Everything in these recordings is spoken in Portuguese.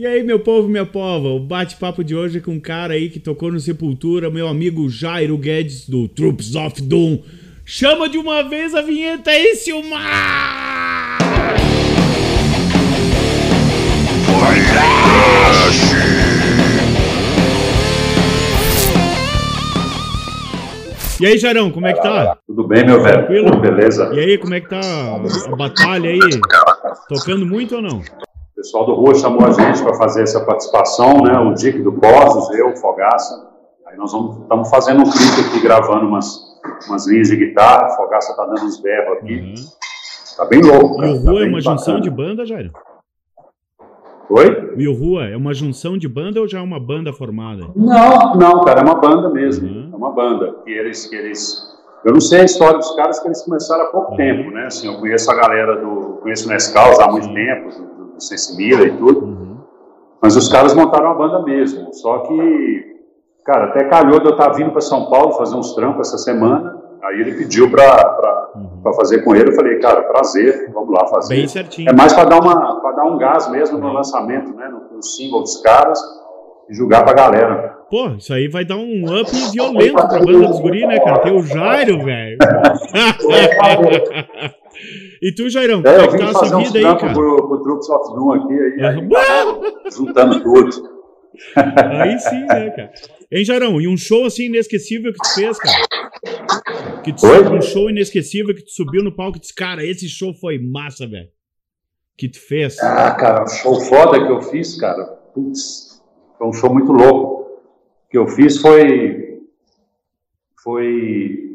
E aí, meu povo, minha pova, o bate-papo de hoje é com um cara aí que tocou no Sepultura, meu amigo Jairo Guedes do Troops of Doom. Chama de uma vez a vinheta aí, Silmar! E aí, Jarão, como é que tá? Tudo bem, meu velho? Tranquilo? Beleza? E aí, como é que tá a batalha aí? Tocando muito ou não? O pessoal do Rua chamou a gente para fazer essa participação, né? O Dick do Cosos, eu, o Fogaça. Aí nós estamos fazendo um clipe aqui, gravando umas, umas linhas de guitarra. O Fogaça tá dando uns berros aqui. Uhum. Tá bem louco. E cara. o Tá Rua é bem uma junção bacana. de banda, Jairo? Oi? E o Rua é uma junção de banda ou já é uma banda formada? Não, não, cara, é uma banda mesmo. Uhum. É uma banda. Que eles, que eles. Eu não sei a história dos caras que eles começaram há pouco Uhum. tempo, né? Assim, eu conheço a galera do. Conheço o Nescau há muito tempo, do, do Sensimila e tudo. Uhum. Mas os caras montaram uma banda mesmo. Só que, cara, até calhou de eu estar vindo para São Paulo fazer uns trampos essa semana. Aí ele pediu para Uhum. fazer com ele. Eu falei, cara, prazer, vamos lá fazer. Bem certinho. É mais para dar, uma, pra dar um gás mesmo no lançamento, né? No, no single dos caras e jogar pra galera. Pô, isso aí vai dar um up violento pra banda dos guri, né, cara? Tem o Jairo, velho. E tu, Jairão, como É, é eu que tá essa vida aí, cara? pro, pro Troops of Doom aqui, aí, aí tá juntando tudo. Aí sim, né, cara? Hein, Jairão, e um show assim inesquecível que tu fez, cara? Que tu, um show inesquecível que tu subiu no palco e disse, cara, esse show foi massa, velho. Que tu fez. Ah, cara, um show foda que eu fiz, cara. Putz, foi um show muito louco. O que eu fiz foi. Foi.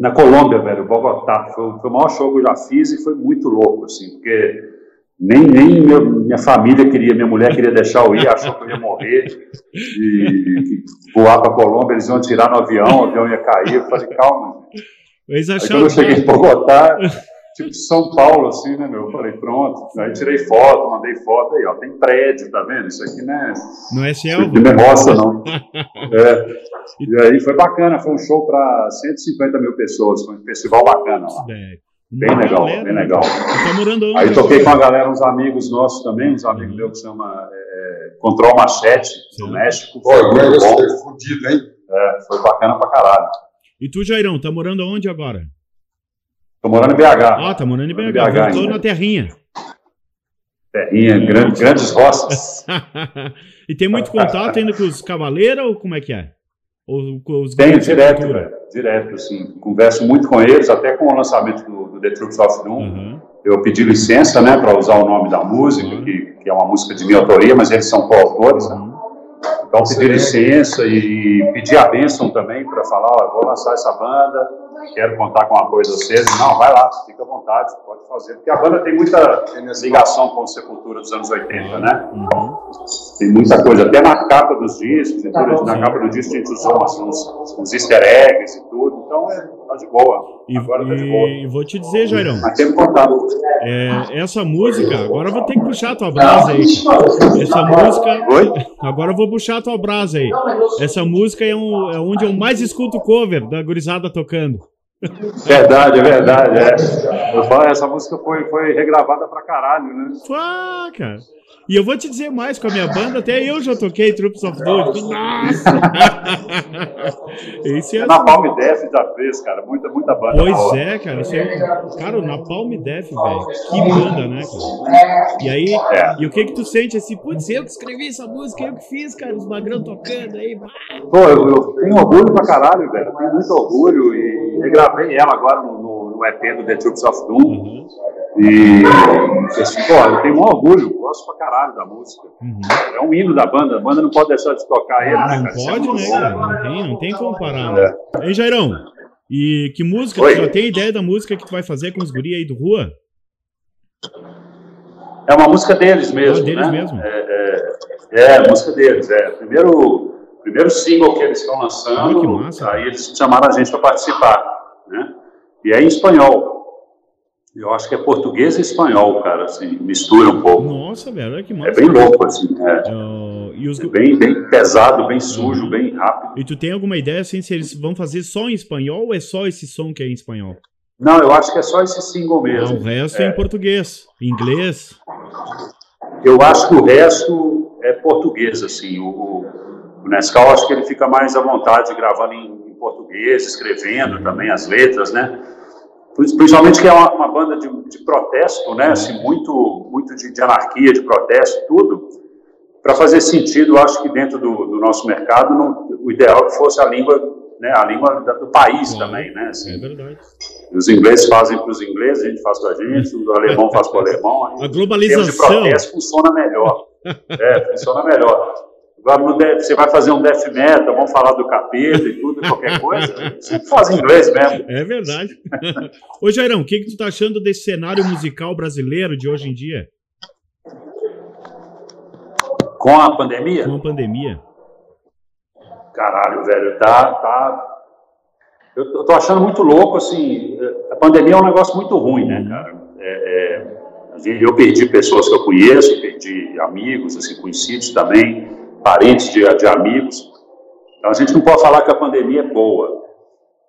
Na Colômbia, velho, Bogotá. Foi, foi o maior show que eu já fiz e foi muito louco, assim, porque nem, nem meu- minha família queria, minha mulher queria deixar eu ir, achou que eu ia morrer, e, que voar para Colômbia, eles iam atirar no avião, o avião ia cair. Eu falei, calma, Eles Aí quando eu cheguei em Bogotá, tipo São Paulo, assim, né, meu? Eu falei, pronto. Aí tirei foto, mandei foto aí, ó. Tem prédio, tá vendo? Isso aqui não é, Não é isso selva? aqui não é roça, não. É. E aí foi bacana, foi um show para 150 mil pessoas, foi um festival bacana lá. Velho. Bem Uma legal, galera, bem né, legal. tá morando onde? Aí toquei com a galera, uns amigos nossos também, uns amigos meus que se chama é, Control Machete, do Sim. México. Foi muito bom. é fudido, hein? É, foi bacana pra caralho. E tu, Jairão, tá morando onde agora? Tô morando em BH. Ah, tá morando em BH. BH Voltou ainda. na terrinha. Terrinha, grande- grandes roças. e tem muito contato ainda com os cavaleiros ou como é que é? Ou com os Tenho direto, velho. Direto, assim. Converso muito com eles, até com o lançamento do, do The Troops of Doom. Aham. Eu pedi licença, né, para usar o nome da música, Uhum. que, que é uma música de minha autoria, mas eles são coautores, né? Uhum. Então pedi licença e pedi a bênção também para falar, ó, vou lançar essa banda, quero contar com o apoio de vocês. Não, vai lá, fica à vontade, pode fazer. Porque a banda tem muita ligação com a Sepultura dos anos 80, né? Uhum. Tem muita coisa, até na capa dos discos, e tudo, na capa do disco a gente usou uns, uns easter eggs e tudo, então é, tá de boa. E, Agora tá de boa. e vou te dizer, Jairão, Mas temos contato. é, essa música, agora eu vou ter que puxar a tua brasa aí. Essa música, Oi? agora eu vou puxar a tua brasa aí. Essa música é, um, é onde eu mais escuto cover da gurizada tocando. Verdade, é verdade. É. Eu falo, essa música foi, foi regravada pra caralho, né? Pá, cara. E eu vou te dizer mais, com a minha banda, até eu já toquei Troops of Doom. Nossa! Esse é Na assim. Palm Def já fez, cara. Muita, muita banda. Pois é, cara. Isso é... Cara, o Napalm Death, velho. Que banda, né, cara? E aí, É. e o que que tu sente assim? Putz, eu que escrevi essa música, eu que fiz, cara. Os magrão tocando aí. Pô, eu, eu tenho orgulho pra caralho, velho. Eu tenho muito orgulho e regravei ela agora no, no, no EP do The Troops of Doom. Uhum, E, assim, pô, eu tenho um orgulho, gosto pra caralho da música. uhum. É um hino da banda, a banda não pode deixar de tocar ele, né, Não cara? É pode, né, cara? Não tem, não tem como parar. Né? Hein, Jairão? E que música? Oi. Tu já tem ideia da música que tu vai fazer com os guri aí do Rua? É uma música deles mesmo, Ah, deles né? mesmo. É, é, é, a música deles, é. Primeiro, primeiro single que eles estão lançando, Ah, que massa. aí eles chamaram a gente para participar, né? E é em espanhol. Eu acho que é português e espanhol, cara, assim, mistura um pouco. Nossa, velho, olha que É massa. bem louco, assim, é. É, e, os... É bem, bem pesado, bem sujo, bem rápido. e tu tem alguma ideia assim se eles vão fazer só em espanhol ou é só esse som que é em espanhol? Não, eu acho que é só esse single mesmo. o resto é. em português, em inglês. Eu acho que o resto é português, assim. O, o Nescau, acho que ele fica mais à vontade gravando em português, escrevendo também as letras, né? Principalmente que é uma, uma banda de, de, protesto, né? Assim, muito, muito de, de anarquia, de protesto, tudo. Para fazer sentido, acho que dentro do, do nosso mercado, não, o ideal é que fosse a língua, né? A língua do país também, né? Assim, é verdade. Os ingleses fazem para os ingleses, a gente faz para a gente, o alemão faz para o alemão. A globalização. de protesto funciona melhor. É, funciona melhor. Agora, death, você vai fazer um death metal, vamos falar do capeta e tudo, qualquer coisa, você faz inglês mesmo. É verdade. Ô, Jairão, o que, que tu tá achando desse cenário musical brasileiro de hoje em dia? Com a pandemia? Com a pandemia. Caralho, velho, tá, tá eu tô achando muito louco, assim, a pandemia é um negócio muito ruim, né, cara? É, é, eu perdi pessoas que eu conheço, perdi amigos, assim, conhecidos também, parentes de, de amigos. Então a gente não pode falar que a pandemia é boa,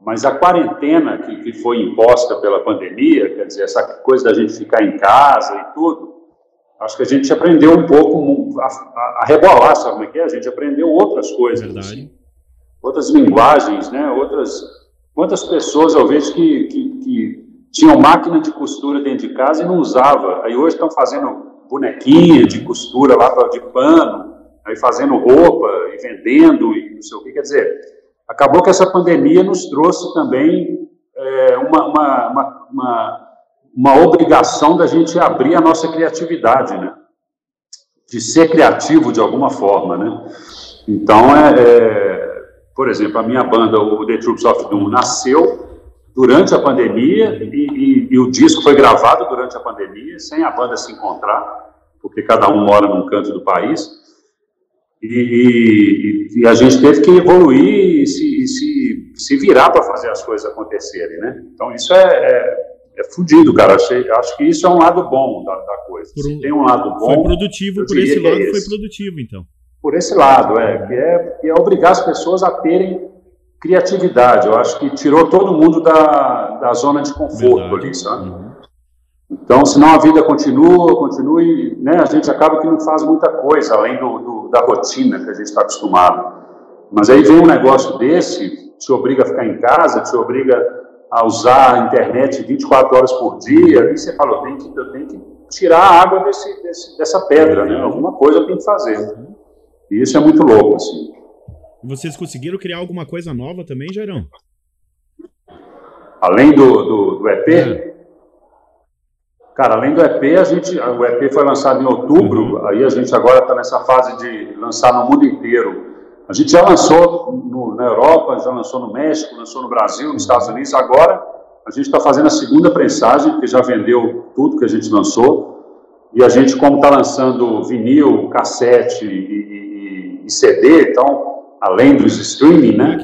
mas a quarentena que, que foi imposta pela pandemia, quer dizer, essa coisa da gente ficar em casa e tudo, acho que a gente aprendeu um pouco a, a, a rebolar, sabe como é que é? A gente aprendeu outras coisas, assim, outras linguagens, né? Outras Quantas pessoas eu vejo que, que, que, tinham máquina de costura dentro de casa e não usava, aí hoje estão fazendo bonequinha de costura lá de pano, aí fazendo roupa e vendendo e não sei o que, quer dizer, acabou que essa pandemia nos trouxe também é, uma, uma, uma, uma, uma obrigação da gente abrir a nossa criatividade, né? De ser criativo de alguma forma, né? Então, é, é por exemplo, a minha banda, o The Troops of Doom, nasceu durante a pandemia e, e, e, o disco foi gravado durante a pandemia, sem a banda se encontrar, porque cada um mora num canto do país. E, e a gente teve que evoluir e se, se, se virar para fazer as coisas acontecerem, né? Então isso é, é, é fudido, cara. Achei, acho que isso é um lado bom da, da coisa. Um, tem um lado bom. Foi produtivo por esse é lado, é foi produtivo, então por esse lado, é, que é, que é obrigar as pessoas a terem criatividade. Eu acho que tirou todo mundo da, da zona de conforto Verdade. ali, sabe? Uhum. Então, senão a vida continua, continua e né, a gente acaba que não faz muita coisa, além do, do da rotina que a gente está acostumado. Mas aí vem um negócio desse, te obriga a ficar em casa, te obriga a usar a internet 24 horas por dia, e você fala, eu tenho que, eu tenho que tirar a água desse, desse, dessa pedra, né? Alguma coisa eu tenho que fazer. E isso é muito louco, assim. E vocês conseguiram criar alguma coisa nova também, Jairão? Além do, do, do EP? Cara, além do EP, a gente, o EP foi lançado em outubro, uhum. aí a gente agora está nessa fase de lançar no mundo inteiro. A gente já lançou no, na Europa, já lançou no México, lançou no Brasil, nos Estados Unidos. Agora a gente está fazendo a segunda prensagem, que já vendeu tudo que a gente lançou. E a gente, como está lançando vinil, cassete e, e CD, então, além dos streaming, né?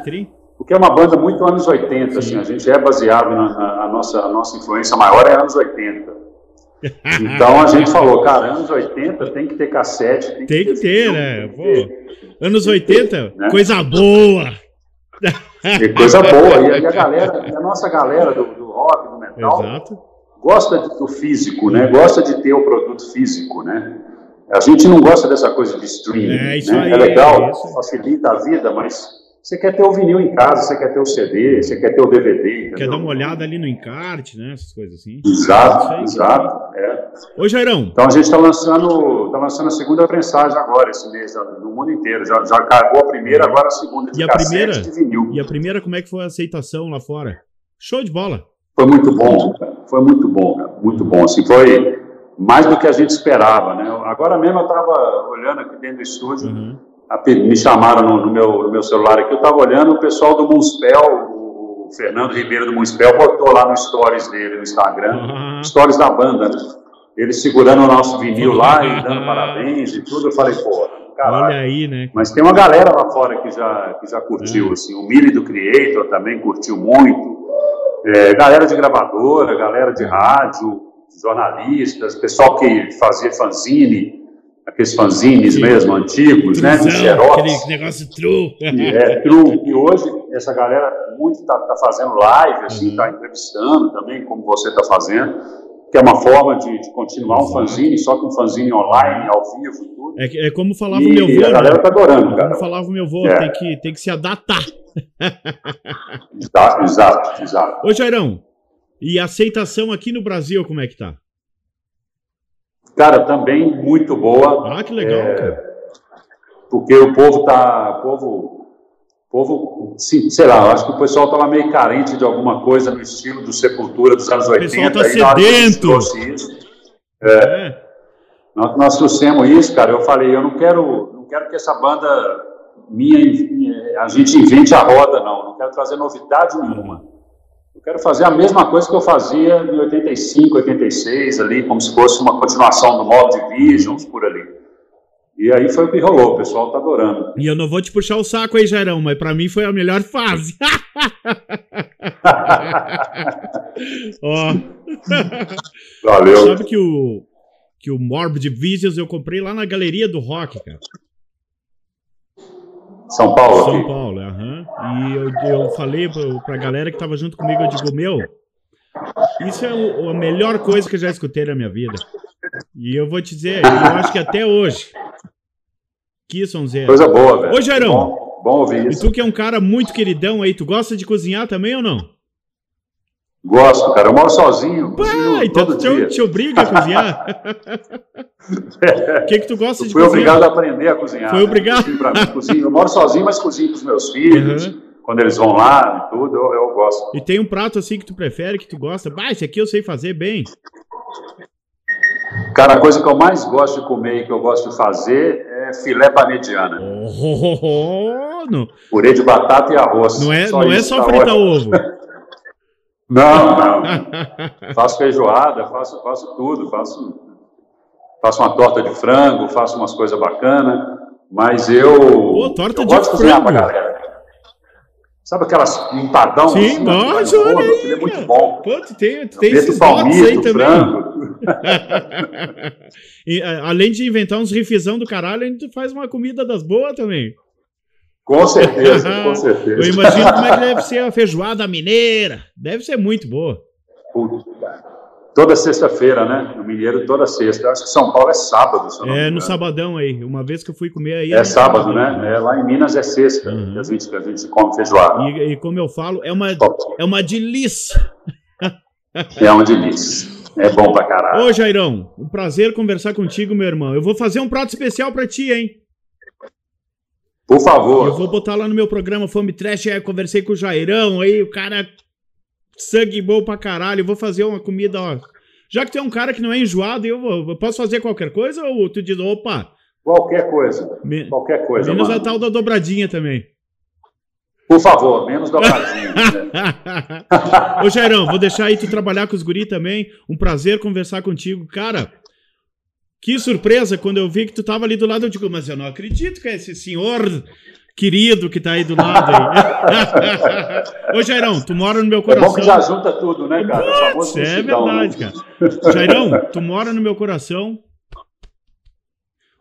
Porque é uma banda muito anos 80, assim, a gente é baseado na, na a nossa, a nossa influência maior é anos 80. Então a gente falou, cara, anos 80 tem que ter cassete, tem, tem que, ter, ter né? Anos 80, né? coisa boa. E coisa boa. E, a galera, a nossa galera do, do rock, do metal, Exato. gosta do físico, né? Gosta de ter o produto físico, né? A gente não gosta dessa coisa de streaming. É, né? aí, é legal, é facilita a vida, mas você quer ter o vinil em casa, você quer ter o CD, você quer ter o DVD. Entendeu? Quer dar uma olhada ali no encarte, né? Essas coisas assim. Exato, aí, exato. É. Ô, Jairão. Então a gente está lançando, tá lançando a segunda prensagem agora, esse mês, no mundo inteiro. Já, já acabou a primeira, agora a segunda de e a primeira, de vinil. E a primeira, como é que foi a aceitação lá fora? Show de bola. Foi muito bom, cara. Foi muito bom, cara. Muito bom. Assim, foi mais do que a gente esperava, né? Agora mesmo eu estava olhando aqui dentro do estúdio, uhum. Me chamaram no, no, meu, no meu celular aqui, eu estava olhando o pessoal do Munspel, o, Fernando Ribeiro do Munspel botou lá no stories dele, no Instagram, uhum. stories da banda, né? Ele segurando o nosso vinil lá e dando parabéns e tudo, eu falei, pô, caralho. Olha aí, né? Mas tem uma galera lá fora que já, que já curtiu, é. assim, o Mili do Creator também curtiu muito, é, galera de gravadora, galera de rádio, jornalistas, pessoal que fazia fanzine, aqueles fanzines Sim. mesmo, antigos, né? De xerox. Aquele negócio true. É, true. E hoje, essa galera muito está tá fazendo live, assim, está uhum. entrevistando também, como você está fazendo. que é uma forma de, de continuar um fanzine, só que um fanzine online, ao vivo e tudo. É, é como falava o meu avô. a galera né? tá adorando, cara. Como falava o meu avô, é. tem, que, tem que se adaptar. exato, exato, exato. Ô, Jairão, e a aceitação aqui no Brasil, como é que tá? Cara, também muito boa. Ah, que legal, é, cara. Porque o povo tá. O povo povo, sei lá, acho que o pessoal estava meio carente de alguma coisa no estilo do Sepultura dos anos 80. O pessoal está sedento. É, é. Nós, nós trouxemos isso, cara. Eu falei, eu não quero, não quero que essa banda minha, a gente invente a roda, não. Não quero trazer novidade nenhuma. Eu quero fazer a mesma coisa que eu fazia em 85, 86, ali, como se fosse uma continuação do Mob Divisions, por ali. E aí foi o que rolou, o pessoal tá adorando. E eu não vou te puxar o saco aí, Jairão, mas para mim foi a melhor fase. Ó. Valeu. Sabe que o, que o Morbid Visions eu comprei lá na galeria do rock, cara. São Paulo? São aqui. Paulo, aham. E eu, eu falei pra, pra galera que tava junto comigo, eu digo, meu, isso é o, a melhor coisa que eu já escutei na minha vida. E eu vou te dizer, eu acho que até hoje, que sonzeira. Coisa boa, velho. Ô, Jairão. Bom, bom ouvir isso. E tu que é um cara muito queridão aí, tu gosta de cozinhar também ou não? Gosto, cara. Eu moro sozinho. Pá, então todo te, dia. te obriga a cozinhar? O que, que tu gosta eu de fui cozinhar? Fui obrigado a aprender a cozinhar. Foi obrigado? Né? Cozinho, cozinho. Eu moro sozinho, mas cozinho com os meus filhos. Uhum. Quando eles vão lá e tudo, eu, eu, gosto. E tem um prato assim que tu prefere, que tu gosta? Bah, esse aqui eu sei fazer bem. Cara, a coisa que eu mais gosto de comer e que eu gosto de fazer é filé parmegiana. Oh, oh, oh, Purê de batata e arroz. Não é só, não é só tá fritar ovo. não, não. faço feijoada, faço, faço tudo, faço, faço uma torta de frango, faço umas coisas bacanas, mas eu, Pô, torta eu de gosto de cozinhar pra galera. Sabe aquelas empadão? Sim, assim, nossa, olha aí. É muito bom. Pô, tu tem, tu tem esses palmito, aí também. e, além de inventar uns rifizão do caralho, a gente faz uma comida das boas também. Com certeza, com certeza. Eu imagino como é que deve ser a feijoada mineira. Deve ser muito boa. Puta. Toda sexta-feira, né? No Mineiro, toda sexta. Eu acho que São Paulo é sábado. é, no sabadão aí. Uma vez que eu fui comer aí. É, é sábado, né? É, lá em Minas é sexta. Uhum. Que, a gente, que a gente come feijoada. E, e como eu falo, é uma, é uma delícia. é uma delícia. É bom pra caralho. Ô, Jairão, um prazer conversar contigo, meu irmão. Eu vou fazer um prato especial pra ti, hein? Por favor. Eu vou botar lá no meu programa Fome Trash. Aí, conversei com o Jairão aí, o cara sangue bom pra caralho. Eu vou fazer uma comida, ó. Já que tu é um cara que não é enjoado, eu, vou, eu posso fazer qualquer coisa ou tu diz, opa. Qualquer coisa. Me... Qualquer coisa. Menos mano. a tal da dobradinha também. Por favor, menos dobradinha. né? Ô, Jairão, vou deixar aí tu trabalhar com os guri também. Um prazer conversar contigo. Cara, que surpresa quando eu vi que tu tava ali do lado. Eu digo, mas eu não acredito que é esse senhor querido que tá aí do lado aí. Ô, Jairão, tu mora no meu coração. É bom que já junta tudo, né, cara? Putz, é verdade, né? cara. Jairão, tu mora no meu coração.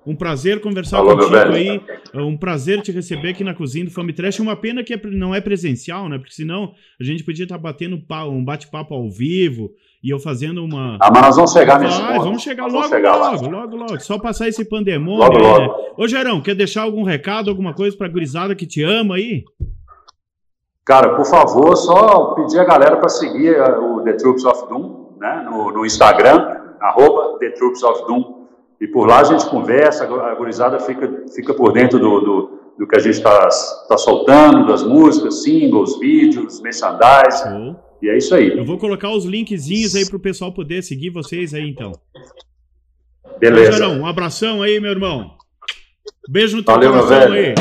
Um prazer conversar Falou, contigo aí. É um prazer te receber aqui na cozinha do Fome Trash. Uma pena que é não é presencial, né? Porque senão a gente podia estar batendo um bate-papo ao vivo e eu fazendo uma. Ah, mas nós vamos chegar nesse ponto. Vamos chegar nós logo, vamos chegar logo, logo, logo, logo. Só passar esse pandemônio. Logo, logo. Né? Ô, Gerão, quer deixar algum recado, alguma coisa pra gurizada que te ama aí? Cara, por favor, só pedir a galera para seguir eh, o The Troops of Doom, né? No, no Instagram, arroba The Troops of Doom. E por lá a gente conversa, a gurizada fica, fica por dentro do, do, do que a gente está tá soltando, das músicas, singles, vídeos, merchandising. Uhum. E é isso aí. Eu vou colocar os linkzinhos aí para o pessoal poder seguir vocês aí, então. Beleza. Mas, um abração aí, meu irmão. Beijo no teu Valeu, coração aí.